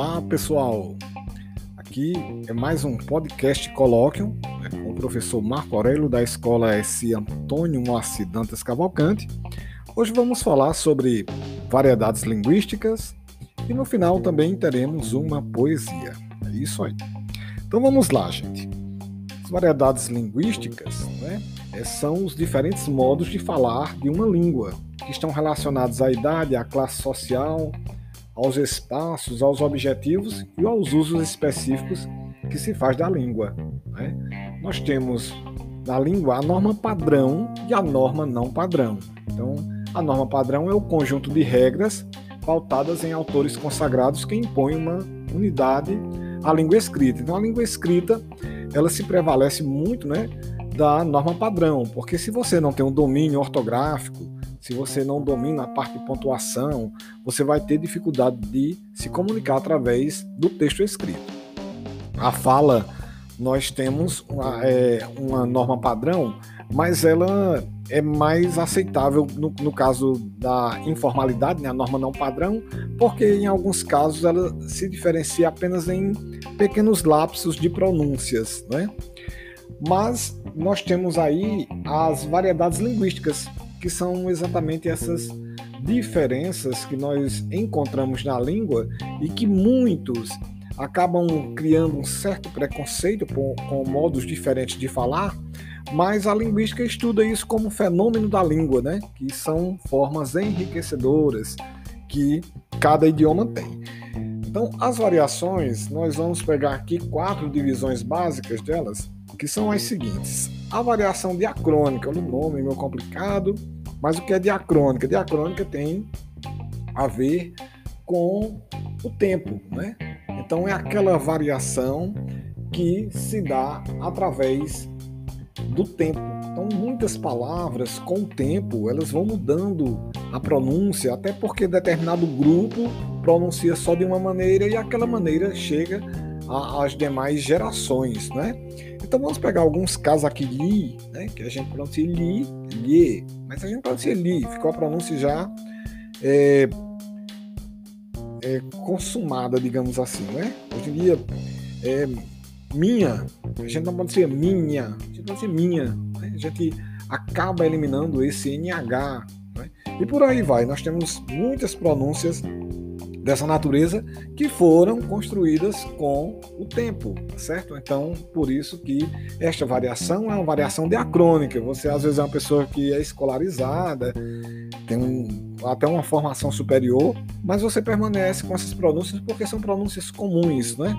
Olá, pessoal. Aqui é mais um podcast Colóquio né, com o professor Marco Aurélio da Escola S. Antônio Moacir Dantas Cavalcante. Hoje vamos falar sobre variedades linguísticas e no final também teremos uma poesia. É isso aí. Então vamos lá, gente. As variedades linguísticas né, é, são os diferentes modos de falar de uma língua que estão relacionados à idade, à classe social, aos espaços, aos objetivos e aos usos específicos que se faz da língua. Né? Nós temos na língua a norma padrão e a norma não padrão. Então, a norma padrão é o conjunto de regras pautadas em autores consagrados que impõem uma unidade à língua escrita. Então, a língua escrita ela se prevalece muito, né, da norma padrão, porque se você não tem um domínio ortográfico, se você não domina a parte de pontuação, você vai ter dificuldade de se comunicar através do texto escrito. A fala, nós temos uma, é, uma norma padrão, mas ela é mais aceitável no, no caso da informalidade, né, a norma não padrão, porque em alguns casos ela se diferencia apenas em pequenos lapsos de pronúncias, né? Mas nós temos aí as variedades linguísticas, que são exatamente essas diferenças que nós encontramos na língua e que muitos acabam criando um certo preconceito com, com modos diferentes de falar, mas a linguística estuda isso como fenômeno da língua, né? que são formas enriquecedoras que cada idioma tem. Então, as variações, nós vamos pegar aqui quatro divisões básicas delas, que são as seguintes. A variação diacrônica, o nome é meio complicado, mas o que é diacrônica? Diacrônica tem a ver com o tempo, né? Então é aquela variação que se dá através do tempo. Então muitas palavras com o tempo elas vão mudando a pronúncia, até porque determinado grupo pronuncia só de uma maneira e aquela maneira chega às demais gerações, né? Então vamos pegar alguns casos aqui li, né, que a gente pronuncia li, li, mas a gente pronuncia li, ficou a pronúncia já é, é, consumada, digamos assim, né? Hoje em dia é minha, a gente não pronuncia minha, a gente pronuncia minha, né? a gente acaba eliminando esse NH, né? e por aí vai. Nós temos muitas pronúncias dessa natureza que foram construídas com o tempo, certo? Então, por isso que esta variação é uma variação diacrônica. Você às vezes é uma pessoa que é escolarizada, tem um, até uma formação superior, mas você permanece com essas pronúncias porque são pronúncias comuns, né?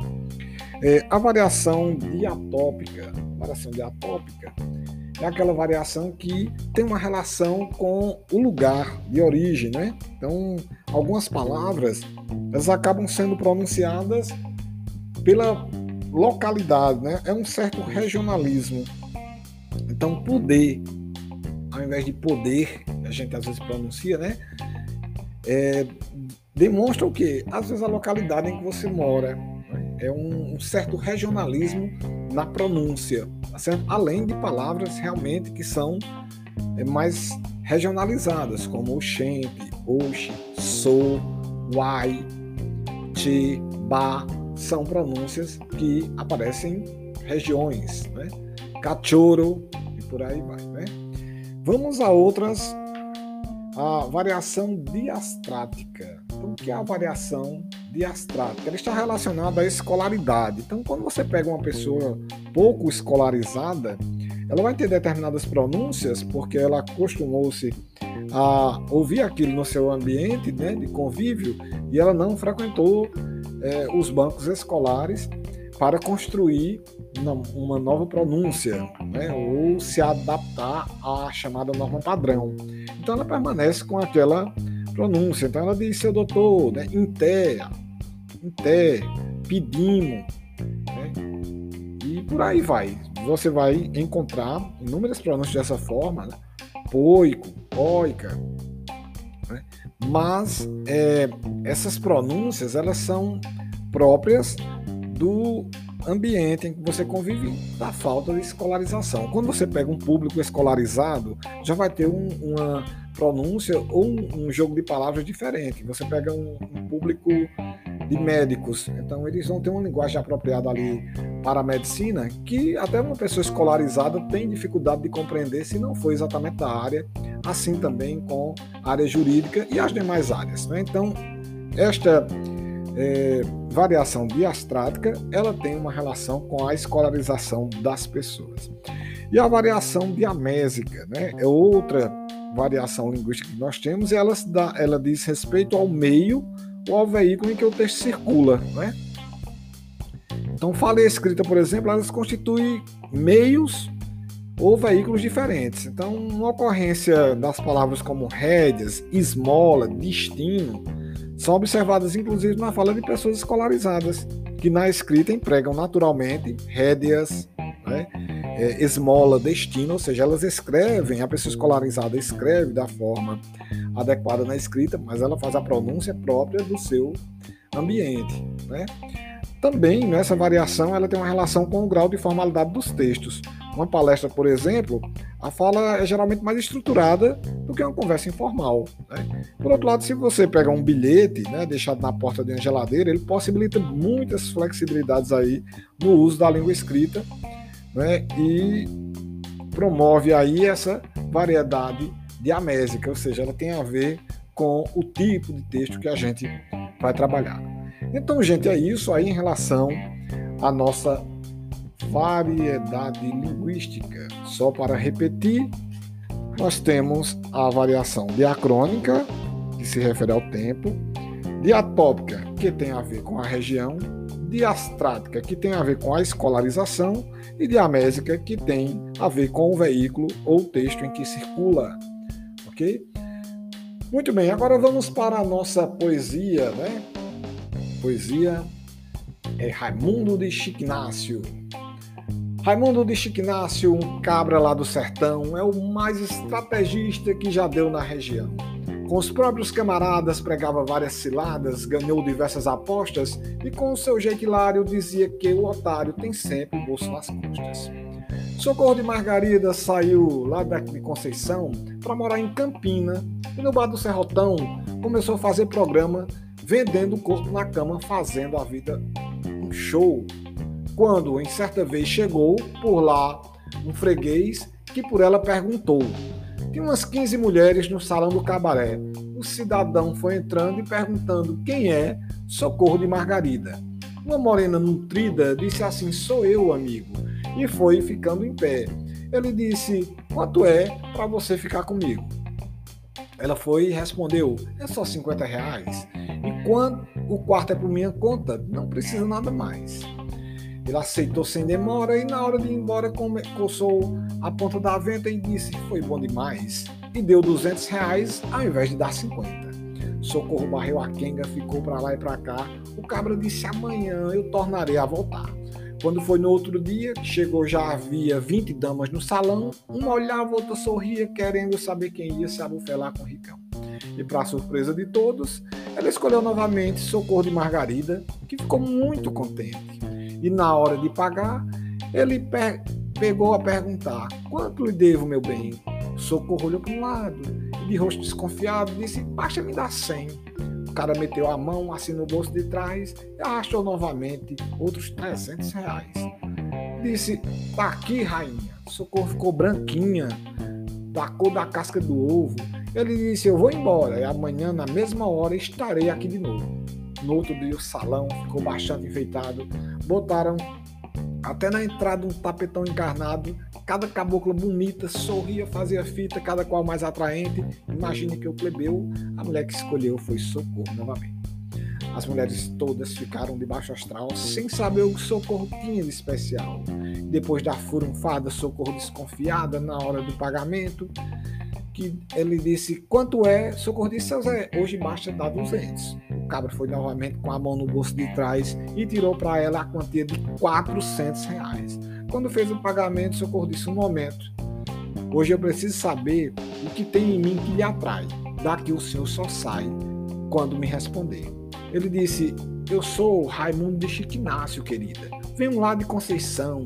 É, a variação diatópica, variação diatópica é aquela variação que tem uma relação com o lugar de origem, né? Então, algumas palavras elas acabam sendo pronunciadas pela localidade, né? É um certo regionalismo. Então, poder, ao invés de poder, a gente às vezes pronuncia, né? É, demonstra o quê? Às vezes a localidade em que você mora. É um, um certo regionalismo na pronúncia, tá certo? além de palavras realmente que são é, mais regionalizadas, como oxente, oxe, sou, uai, ti, ba, são pronúncias que aparecem em regiões, né? cachorro e por aí vai. Né? Vamos a outras, a variação diastrática. Então, o que é a variação diastrática? Ela está relacionada à escolaridade. Então, quando você pega uma pessoa pouco escolarizada, ela vai ter determinadas pronúncias, porque ela acostumou-se a ouvir aquilo no seu ambiente né, de convívio e ela não frequentou é, os bancos escolares para construir uma, nova pronúncia né, ou se adaptar à chamada norma padrão. Então ela permanece com aquela pronúncia. Então ela diz, seu doutor, né, inter, inter, pedimo, né, e por aí vai. Você vai encontrar inúmeras pronúncias dessa forma, né, poico, poica, né, mas é, essas pronúncias elas são próprias do ambiente em que você convive, da falta de escolarização. Quando você pega um público escolarizado, já vai ter um, uma pronúncia ou um, um, jogo de palavras diferente. Você pega um, um público de médicos. Então, eles vão ter uma linguagem apropriada ali para a medicina que até uma pessoa escolarizada tem dificuldade de compreender se não for exatamente da área, assim também com a área jurídica e as demais áreas. Né? Então, esta é, variação diastrática ela tem uma relação com a escolarização das pessoas. E a variação diamésica né, é outra variação linguística que nós temos e ela, dá, ela diz respeito ao meio ou ao veículo em que o texto circula. Né? Então, fala escrita, por exemplo, elas constituem meios ou veículos diferentes. Então, uma ocorrência das palavras como rédeas, esmola, destino, são observadas inclusive na fala de pessoas escolarizadas, que na escrita empregam naturalmente rédeas, né, é, esmola, destino, ou seja, elas escrevem, a pessoa escolarizada escreve da forma adequada na escrita, mas ela faz a pronúncia própria do seu ambiente. Né? Também nessa variação ela tem uma relação com o grau de formalidade dos textos. Uma palestra, por exemplo, a fala é geralmente mais estruturada do que uma conversa informal. Né? Por outro lado, se você pega um bilhete né, deixado na porta de uma geladeira, ele possibilita muitas flexibilidades aí no uso da língua escrita né, e promove aí essa variedade diamésica, ou seja, ela tem a ver com o tipo de texto que a gente vai trabalhar. Então, gente, é isso aí em relação à nossa variedade linguística. Só para repetir, nós temos a variação diacrônica, que se refere ao tempo, diatópica, que tem a ver com a região, diastrática, que tem a ver com a escolarização, e diamésica, que tem a ver com o veículo ou texto em que circula. Ok? Muito bem, agora vamos para a nossa poesia, né? Poesia é Raimundo de Chicnácio. Raimundo de Chicnácio, um cabra lá do sertão, é o mais estrategista que já deu na região. Com os próprios camaradas pregava várias ciladas, ganhou diversas apostas e com o seu jeito hilário dizia que o otário tem sempre o bolso nas costas. Socorro de Margarida saiu lá de Conceição para morar em Campina e no bar do Serrotão começou a fazer programa vendendo o corpo na cama, fazendo a vida um show. Quando em certa vez chegou por lá um freguês que por ela perguntou tinha umas 15 mulheres no salão do cabaré. O cidadão foi entrando e perguntando quem é Socorro de Margarida. Uma morena nutrida disse assim: Sou eu, amigo. E foi ficando em pé. Ele disse: Quanto é para você ficar comigo? Ela foi e respondeu: É só 50 reais. E quando o quarto é por minha conta, não precisa nada mais. Ele aceitou sem demora e na hora de ir embora coçou a ponta da venta e disse foi bom demais e deu 200 reais ao invés de dar 50. Socorro barreu a quenga, ficou para lá e para cá. O cabra disse amanhã eu tornarei a voltar. Quando foi no outro dia, chegou já havia 20 damas no salão. Uma olhava, outra sorria, querendo saber quem ia se abufelar com o Ricão. E para surpresa de todos, ela escolheu novamente Socorro de Margarida, que ficou muito contente. E na hora de pagar, ele pe pegou a perguntar: Quanto lhe devo, meu bem? Socorro olhou para um lado e, de rosto desconfiado, disse: Basta me dar cem. O cara meteu a mão assim no bolso de trás e arrastou novamente outros 300 reais. Disse: Tá aqui, rainha. Socorro ficou branquinha, da cor da casca do ovo. Ele disse: Eu vou embora e amanhã, na mesma hora, estarei aqui de novo. No outro dia, o salão ficou bastante enfeitado. Botaram até na entrada um tapetão encarnado. Cada cabocla bonita sorria, fazia fita, cada qual mais atraente. Imagine que o plebeu, a mulher que escolheu foi Socorro novamente. As mulheres todas ficaram de baixo astral, sem saber o que Socorro tinha de especial. Depois da furunfada, Socorro desconfiada na hora do pagamento, que ele disse: Quanto é? Socorro disse: hoje basta dar 200. O cabra foi novamente com a mão no bolso de trás e tirou para ela a quantia de 400 reais. Quando fez o pagamento, Socorro disse: Um momento. Hoje eu preciso saber o que tem em mim que lhe atrai. Daqui o senhor só sai quando me responder. Ele disse: Eu sou Raimundo de Chiquinácio, querida. Venho lá de Conceição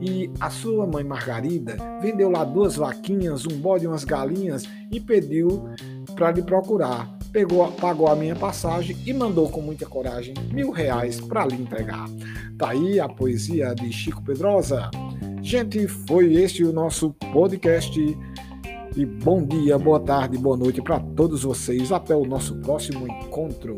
e a sua mãe Margarida vendeu lá duas vaquinhas, um bode e umas galinhas e pediu para lhe procurar. Pegou, pagou a minha passagem e mandou com muita coragem mil reais para lhe entregar. Tá aí a poesia de Chico Pedrosa. Gente, foi este o nosso podcast. E bom dia, boa tarde, boa noite para todos vocês. Até o nosso próximo encontro.